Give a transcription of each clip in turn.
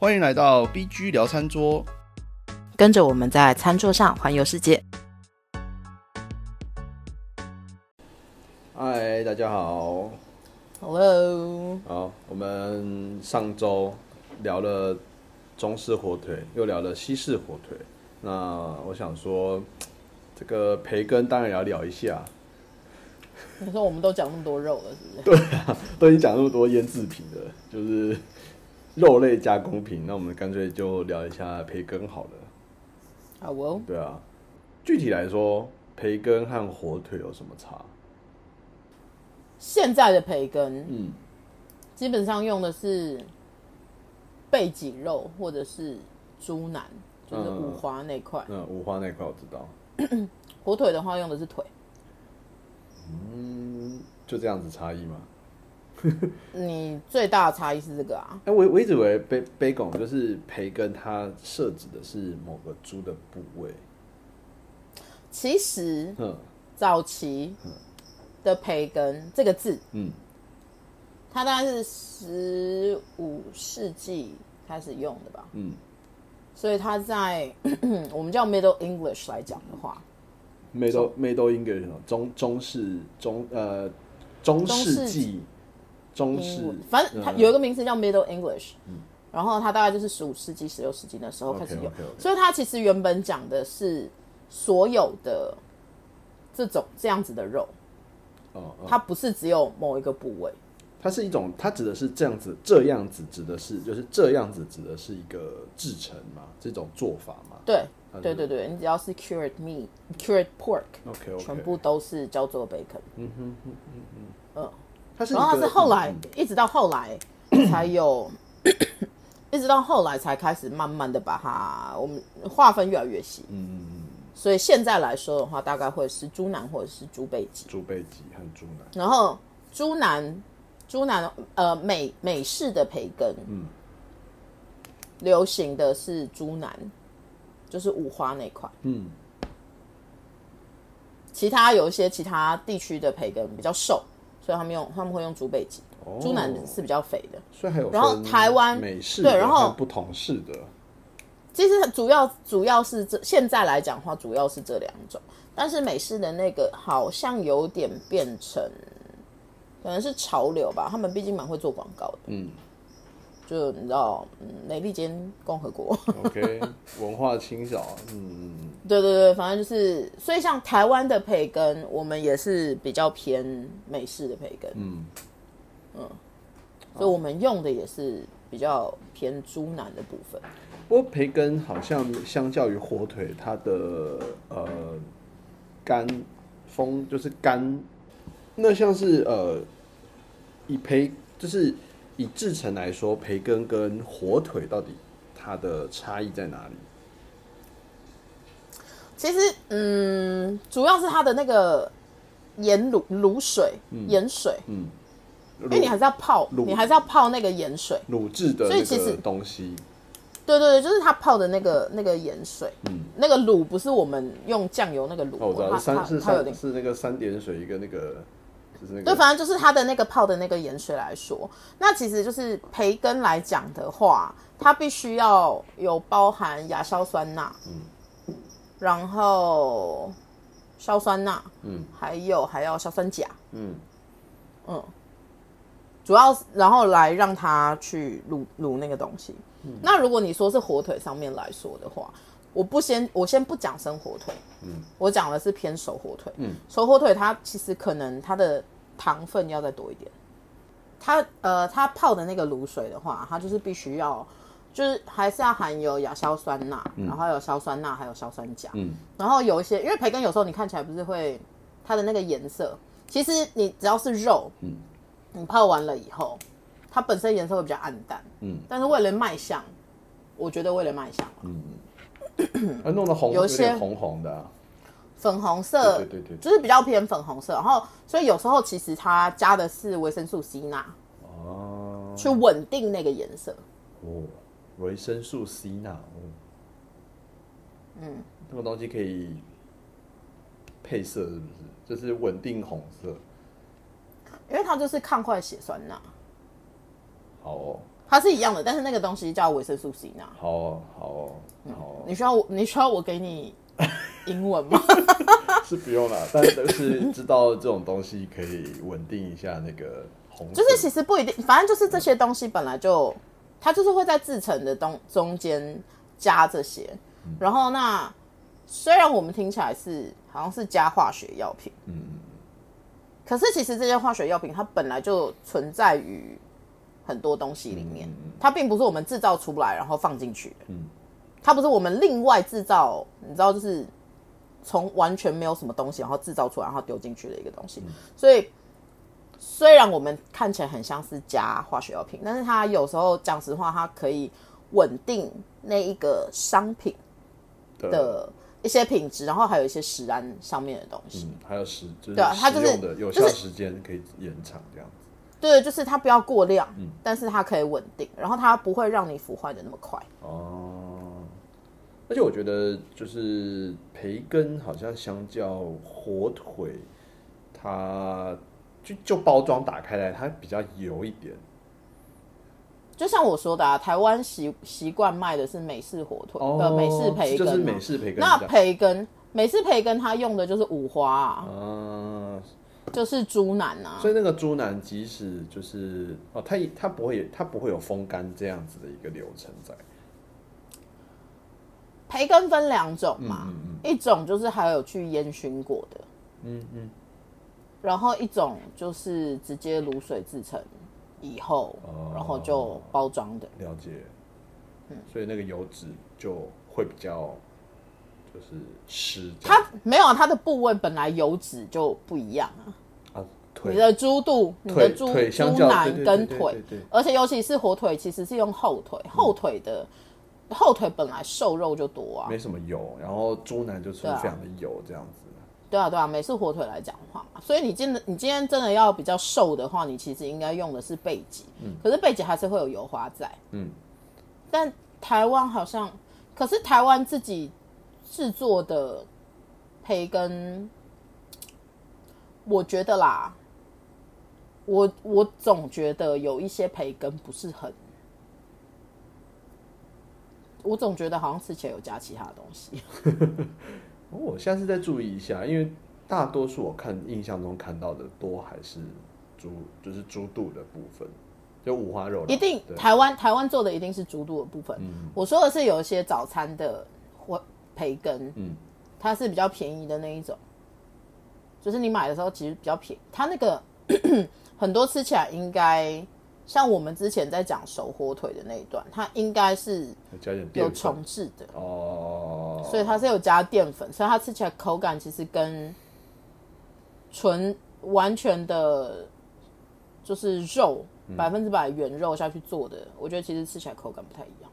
欢迎来到 BG 聊餐桌。跟着我们在餐桌上环游世界。嗨，大家好。Hello，好，我们上周聊了中式火腿，又聊了西式火腿。那我想说，这个培根当然也要聊一下。你说我们都讲那么多肉了，是不是？对啊都已经讲那么多腌制品了，就是肉类加工品，那我们干脆就聊一下培根好了。好哦，对啊，具体来说，培根和火腿有什么差？现在的培根嗯，基本上用的是背脊肉或者是猪腩，就是五花那块。嗯五花那块我知道。火腿的话用的是腿。嗯，就这样子差异吗？你最大的差异是这个啊？哎、我我一直以为 b a bacon 就是培根，它设置的是某个猪的部位。其实嗯早期的培根这个字，嗯，它大概是十五世纪开始用的吧。嗯，所以它在 我们叫 Middle English 来讲的话，Middle Middle English 中中式中呃中世中世纪中世英文，反正它嗯有一个名词叫 Middle English，、然后它大概就是十五世纪、十六世纪的时候开始有。所以它其实原本讲的是所有的这种这样子的肉，它不是只有某一个部位。它是一种，它指的是这样子，这样子指的是就是这样子指的是一个制成嘛，这种做法嘛。对对对对，你只要是 cured meat、cured pork，OK OK，全部都是叫做 bacon。嗯哼哼哼哼，嗯，它是然后它是后来嗯一直到后来才有，一直到后来才开始慢慢的把它我们划分越来越细。嗯嗯嗯，所以现在来说的话，大概会是猪腩或者是猪背脊。猪背脊和猪腩。然后猪腩，猪腩呃美美式的培根，嗯，流行的是猪腩，就是五花那块。嗯，其他有一些其他地区的培根比较瘦，所以他们用他们会用猪背脊，哦猪腩是比较肥的。所以还有然后台湾美式的对然后不同式的。其实主要主要是这现在来讲的话，主要是这两种，但是美式的那个好像有点变成，可能是潮流吧。他们毕竟蛮会做广告的，嗯就你知道，嗯，美利坚共和国，，OK，文化清扫，嗯，对对对，反正就是，所以像台湾的培根，我们也是比较偏美式的培根，嗯，所以我们用的也是比较偏猪腩的部分。不过培根好像相较于火腿，它的呃干风就是干，那像是呃以培就是以制成来说，培根跟火腿到底它的差异在哪里？其实，嗯，主要是它的那个盐卤卤水、盐水，嗯，因为你还是要泡，你还是要泡那个盐水。卤制的所以其实个东西，对对对，就是它泡的那个那个盐水，嗯，那个卤不是我们用酱油那个卤，哦，我知道它是三是它是那个三点水一个那个就是那对，反正就是它的那个泡的那个盐水来说，那其实就是培根来讲的话，它必须要有包含亚硝酸钠，嗯，然后硝酸钠，嗯，还有还要硝酸钾，嗯主要然后来让它去卤卤那个东西。那如果你说是火腿上面来说的话，我不先我先不讲生火腿，嗯，我讲的是偏熟火腿，嗯，熟火腿它其实可能它的糖分要再多一点。它呃，它泡的那个卤水的话，它就是必须要，就是还是要含有亚硝酸钠，然后还有硝酸钠，还有硝酸钾，嗯。然后有一些，因为培根有时候你看起来不是会它的那个颜色，其实你只要是肉，嗯，你泡完了以后，它本身颜色会比较暗淡，嗯，但是为了卖相，我觉得为了卖相，啊弄得红有一些点红红的啊、粉红色，对对对对就是比较偏粉红色，然后所以有时候其实它加的是维生素 C 钠，哦去稳定那个颜色。哦，维生素 C 钠哦，嗯，那个东西可以配色是不是？就是稳定红色。因为它就是抗坏血酸钠。好哦，它是一样的，但是那个东西叫维生素 C 钠。好哦好哦你需要我你需要我给你 英文吗？是不用了，但是知道这种东西可以稳定一下那个红，就是其实不一定，反正就是这些东西本来就它就是会在制成的东中间加这些，然后那虽然我们听起来是好像是加化学药品，嗯，可是其实这些化学药品它本来就存在于很多东西里面，它并不是我们制造出来然后放进去的，嗯，它不是我们另外制造，你知道就是从完全没有什么东西然后制造出来然后丢进去的一个东西，所以。虽然我们看起来很像是加化学药品，但是它有时候讲实话，它可以稳定那一个商品的一些品质，然后还有一些食安上面的东西。嗯，还有时就是对啊它就是使用的有效时间可以延长这样子。对，就是它不要过量，但是它可以稳定，然后它不会让你腐坏的那么快。哦，而且我觉得就是培根好像相较火腿，它就就包装打开来，它比较油一点。就像我说的啊，台湾习习惯卖的是美式火腿，呃，美式培根就是美式培根那。培根，美式培根它用的就是五花啊，啊，就是猪腩啊所。以那个猪腩即使就是哦，它也它不会它不会有风干这样子的一个流程在。培根分两种嘛，嗯嗯一种就是还有去烟熏过的，嗯嗯，然后一种就是直接卤水制成以后，哦。然后就包装的。了解。所以那个油脂就会比较就是湿。它没有啊它的部位本来油脂就不一样啊，啊，腿。你的猪肚、你的腿猪猪腩跟腿而且尤其是火腿，其实是用后腿，后腿的后腿本来瘦肉就多啊，没什么油，然后猪腩就是非常的油这样子。对啊，对啊，美式火腿来讲话嘛，所以你今你今天真的要比较瘦的话，你其实应该用的是背脊，嗯，可是背脊还是会有油花在，嗯，但台湾好像，可是台湾自己制作的培根，我觉得啦，我我总觉得有一些培根不是很，我总觉得好像吃起来有加其他的东西。哦我下次再注意一下，因为大多数我看印象中看到的多还是猪，就是猪肚的部分，就五花肉。一定台湾台湾做的一定是猪肚的部分。我说的是有一些早餐的或培根，嗯它是比较便宜的那一种，就是你买的时候其实比较便宜。它那个 很多吃起来应该像我们之前在讲熟火腿的那一段，它应该是有重置的，哦，所以它是有加淀粉，所以它吃起来口感其实跟纯完全的，就是肉百分之百原肉下去做的，我觉得其实吃起来口感不太一样。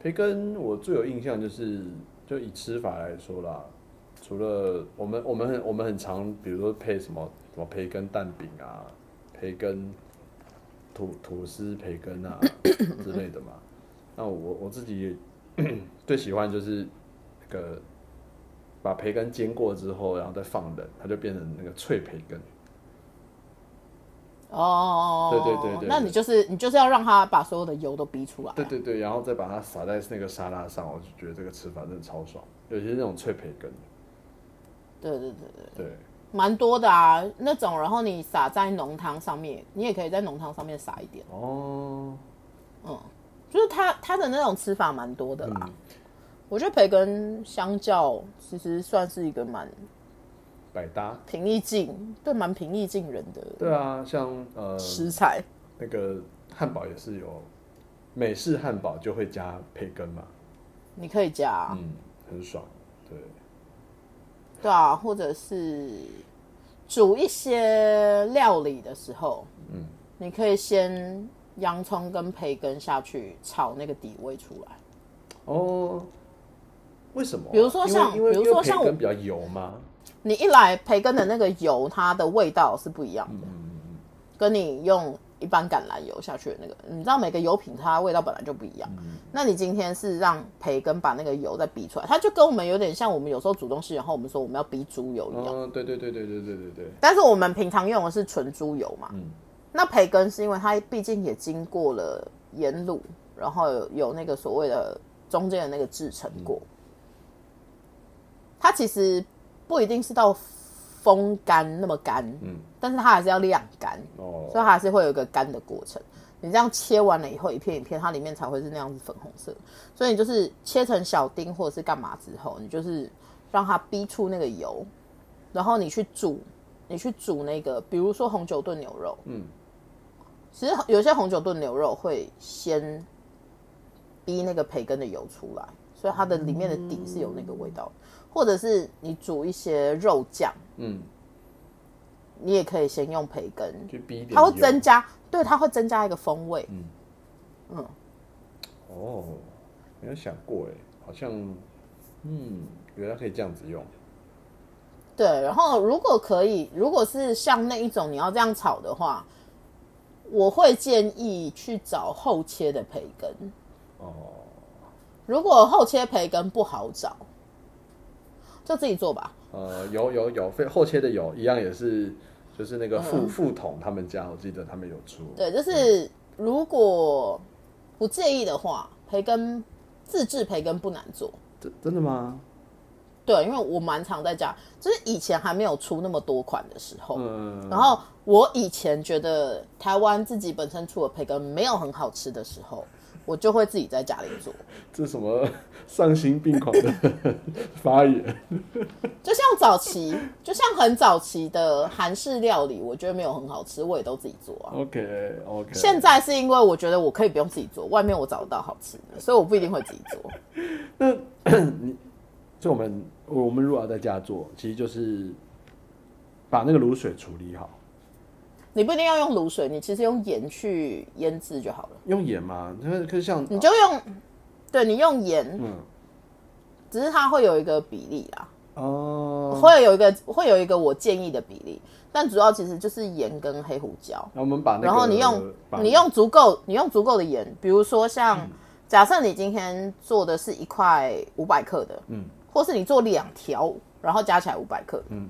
培根我最有印象就是，就以吃法来说啦，除了我们我们很我们很常，比如说配什么什么培根蛋饼啊，培根吐吐司培根啊之类的嘛。那我我自己最喜欢就是那个把培根煎过之后，然后再放冷，它就变成那个脆培根。哦，对对对对那你就是你就是要让它把所有的油都逼出来。对对对，然后再把它撒在那个沙拉上，我就觉得这个吃法真的超爽，尤其是那种脆培根。对对对对，对，蛮多的啊，那种，然后你撒在浓汤上面，你也可以在浓汤上面撒一点，哦，嗯就是它它的那种吃法蛮多的啦。嗯我觉得培根相较其实算是一个蛮百搭。平易近，对，蛮平易近人的对啊，像呃食材。那个汉堡也是有美式汉堡就会加培根嘛，你可以加，嗯，很爽。对，对啊，或者是煮一些料理的时候，嗯，你可以先洋葱跟培根下去炒那个底味出来。哦，为什么啊、比如说像比如说像我比较油吗？你一来培根的那个油，它的味道是不一样的，跟你用一般橄榄油下去的那个，你知道每个油品它味道本来就不一样。那你今天是让培根把那个油再逼出来，它就跟我们有点像，我们有时候煮东西，然后我们说我们要逼猪油一样。哦，对对对对对对对对，但是我们平常用的是纯猪油嘛，那培根是因为它毕竟也经过了盐卤，然后有有那个所谓的中间的那个制成过，它其实不一定是到风干那么干，嗯，但是它还是要晾干，哦，所以它还是会有一个干的过程。你这样切完了以后，一片一片，它里面才会是那样子粉红色。所以你就是切成小丁或者是干嘛之后，你就是让它逼出那个油，然后你去煮，你去煮那个，比如说红酒炖牛肉，嗯，其实有些红酒炖牛肉会先逼那个培根的油出来，所以它的里面的底是有那个味道的。或者是你煮一些肉酱，嗯，你也可以先用培根，去逼一点它会油增加，对，它会增加一个风味。嗯哦，没有想过哎，好像，嗯，原来可以这样子用。对，然后如果可以，如果是像那一种你要这样炒的话，我会建议去找后切的培根。哦，如果后切培根不好找，就自己做吧。呃，有有有，非后切的有一样也是，就是那个嗯副副统他们家，我记得他们有出。对，就是如果不介意的话，培根自制培根不难做。真真的吗？对，因为我蛮常在家，就是以前还没有出那么多款的时候，嗯，然后我以前觉得台湾自己本身出的培根没有很好吃的时候，我就会自己在家里做。这什么丧心病狂的发言？就像早期，就像很早期的韩式料理，我觉得没有很好吃，我也都自己做啊。OK OK，现在是因为我觉得我可以不用自己做，外面我找得到好吃的，所以我不一定会自己做。那你就我们我们如果要在家做，其实就是把那个卤水处理好，你不一定要用卤水，你其实用盐去腌制就好了。用盐嘛，可是可是像你就用，对你用盐，嗯。只是它会有一个比例啦，哦，会有一个会有一个我建议的比例，但主要其实就是盐跟黑胡椒。然后我们把那个，然后你用你用足够你用足够的盐，比如说像、假设你今天做的是一块五百克的，嗯，或是你做两条，然后加起来五百克，嗯，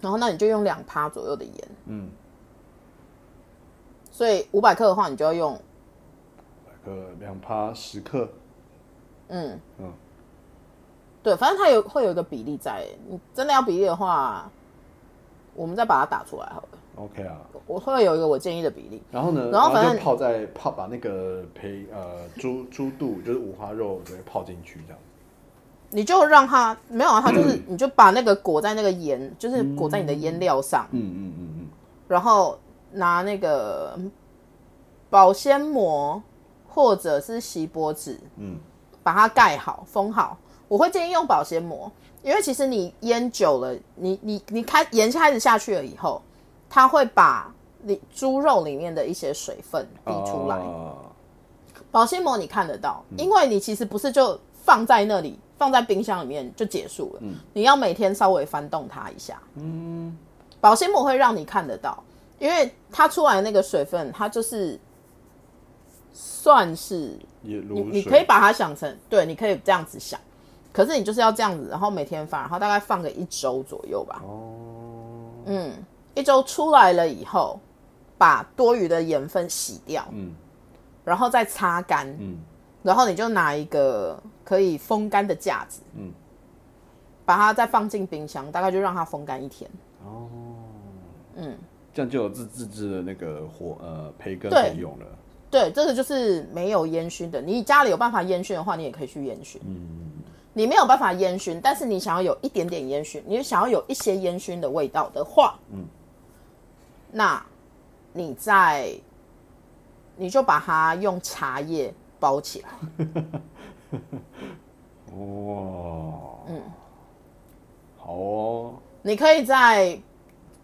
然后那你就用两趴左右的盐，嗯，所以五百克的话，你就要用个两趴十克，嗯嗯对，反正它有会有一个比例在，你真的要比例的话，我们再把它打出来好了。，OK 啊。我会有一个我建议的比例，然后呢，然后反正就泡在泡把那个培呃猪猪肚就是五花肉直接泡进去这样。你就让它没有啊，它就是你就把那个裹在那个盐，就是裹在你的腌料上，嗯嗯嗯嗯，然后拿那个保鲜膜或者是锡箔纸，嗯，把它盖好封好。我会建议用保鲜膜，因为其实你腌久了，你你你开盐开始下去了以后，它会把你猪肉里面的一些水分逼出来。啊保鲜膜你看得到，因为你其实不是就放在那里，放在冰箱里面就结束了。你要每天稍微翻动它一下。嗯，保鲜膜会让你看得到，因为它出来的那个水分，它就是算是你，你可以把它想成，对，你可以这样子想。可是你就是要这样子，然后每天放，然后大概放个一周左右吧。哦，嗯，一周出来了以后，把多余的盐分洗掉，嗯然后再擦干。嗯然后你就拿一个可以风干的架子，嗯，把它再放进冰箱，大概就让它风干一天。哦，嗯，这样就有自自制的那个火呃培根可以用了。对，这个就是没有烟熏的。你家里有办法烟熏的话，你也可以去烟熏。嗯，你没有办法烟熏，但是你想要有一点点烟熏，你想要有一些烟熏的味道的话，嗯，那你在你就把它用茶叶包起来。哇，嗯，好哦，你可以在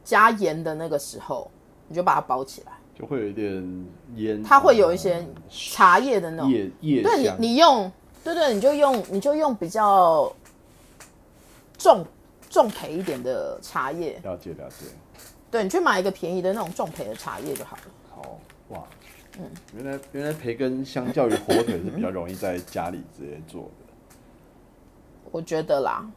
加盐的那个时候，你就把它包起来，就会有一点烟，它会有一些呃茶叶的那种。叶叶对你，，你用，对对，你就用，你就用比较重重培一点的茶叶，了解了解，对你去买一个便宜的那种重培的茶叶就好了。好哇，嗯，原来原来培根相较于火腿是比较容易在家里直接做的。我觉得啦，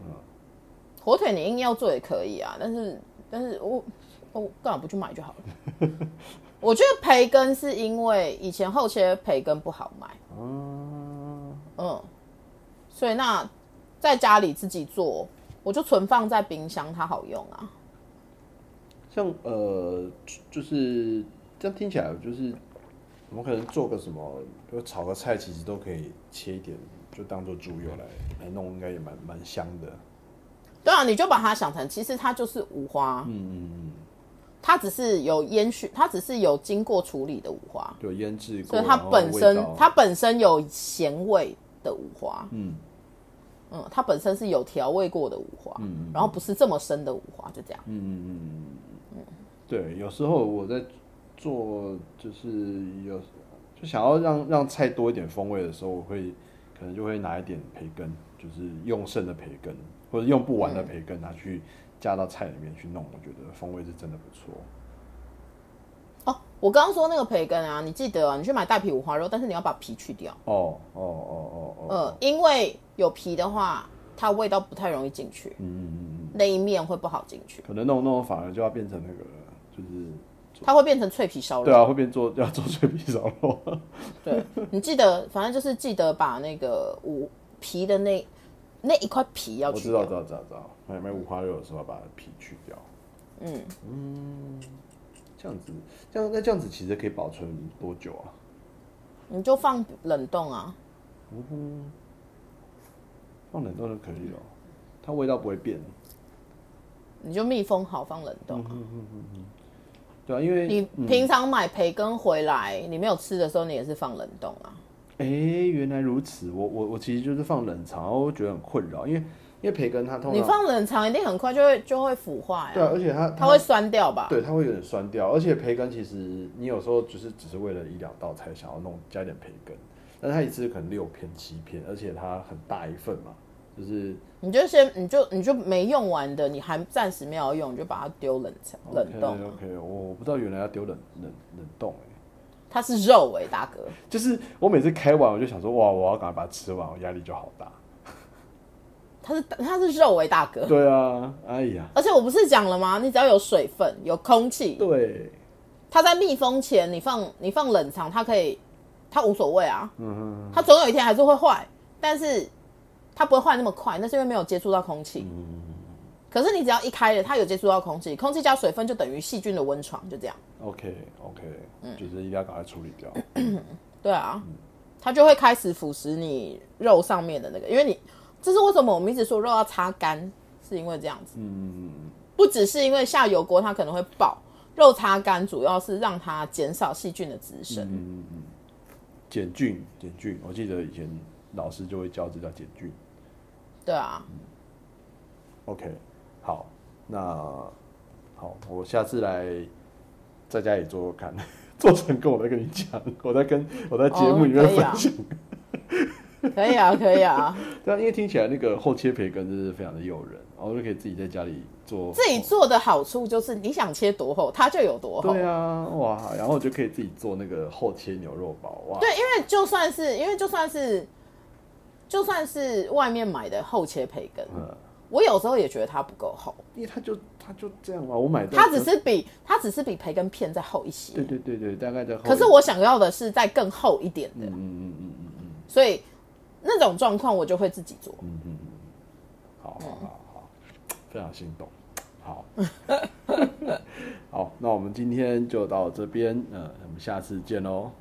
火腿你硬要做也可以啊，但是但是我我，干嘛不去买就好了？我觉得培根是因为以前后切培根不好买，嗯，嗯，所以那在家里自己做，我就存放在冰箱，它好用啊。像呃，就就是这样听起来，就是我们可能做个什么，就炒个菜，其实都可以切一点，就当做猪油来来弄，应该也蛮蛮香的。对啊，你就把它想成，其实它就是五花，嗯嗯嗯，它只是有烟熏，它只是有经过处理的五花，有腌制过，所以它本身它本身有咸味的五花，嗯。嗯，它本身是有调味过的五花，嗯然后不是这么深的五花，就这样。嗯嗯嗯嗯，对，有时候我在做，就是有就想要让让菜多一点风味的时候，我会可能就会拿一点培根，就是用剩的培根或者用不完的培根拿去加到菜里面去弄，我觉得风味是真的不错。哦，我刚刚说那个培根啊，你记得啊，你去买带皮五花肉，但是你要把皮去掉，哦哦哦哦哦，呃，因为有皮的话，它味道不太容易进去，嗯嗯嗯嗯，那一面会不好进去，可能弄弄反而就要变成那个，就是它会变成脆皮烧肉。对啊，会变做要做脆皮烧肉。对，你记得，反正就是记得把那个五皮的那那一块皮要去我知道，知掉。道，知道，知道。买买五花肉的时候把皮去掉。嗯嗯，这样子，这样那这样子其实可以保存多久啊？你就放冷冻啊。放冷冻就可以了，它味道不会变。你就密封好放冷冻啊。对啊，因为你平常买培根回来，你没有吃的时候，你也是放冷冻啊。哎、原来如此。我我我其实就是放冷藏，我觉得很困扰，因为因为培根它通常你放冷藏一定很快就会就会腐坏对啊，啊，而且它它会酸掉吧？对，它会有点酸掉，而且培根其实你有时候只是只是为了一两道菜想要弄加一点培根，但它一次可能六片七片，而且它很大一份嘛，就是你就先你就你就没用完的，你还暂时没有用，你就把它丢冷藏冷冻。OK OK，我不知道原来要丢冷冷冷冻哎、它是肉哎、大哥。就是我每次开完我就想说哇，我要赶快把它吃完，我压力就好大。它是它是肉哎、大哥。对啊，哎呀，而且我不是讲了吗？你只要有水分、有空气，对，它在密封前你放你放冷藏，它可以，它无所谓啊。嗯哼它总有一天还是会坏，但是它不会坏那么快，那是因为没有接触到空气。可是你只要一开了，它有接触到空气，空气加水分就等于细菌的温床，就这样。，OK OK，、就是一定要赶快处理掉。对啊，它就会开始腐蚀你肉上面的那个，因为你这是为什么我们一直说肉要擦干，是因为这样子。嗯，不只是因为下油锅它可能会爆，肉擦干主要是让它减少细菌的滋生。碱菌碱菌，我记得以前老师就会教这叫碱菌。对啊，OK，好，那好，我下次来在家里做做看，做成功我再跟你讲，我再跟我在节目里面分享。可以啊，可以啊，对啊，因为听起来那个后切培根真是非常的诱人，然后就可以自己在家里做。自己做的好处就是你想切多厚，它就有多厚。对啊，哇，然后我就可以自己做那个厚切牛肉堡，哇，对，因为就算是因为就算是就算是外面买的厚切培根，嗯，我有时候也觉得它不够厚，因为它就它就这样嘛，我买的它只是比它只是比培根片再厚一些。对对对对，大概在厚。可是我想要的是再更厚一点的，嗯嗯嗯嗯嗯所以那种状况我就会自己做。嗯嗯嗯，好好好好，非常心动。好，好，那我们今天就到这边，呃，我们下次见喽，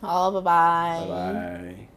好，拜拜，拜拜。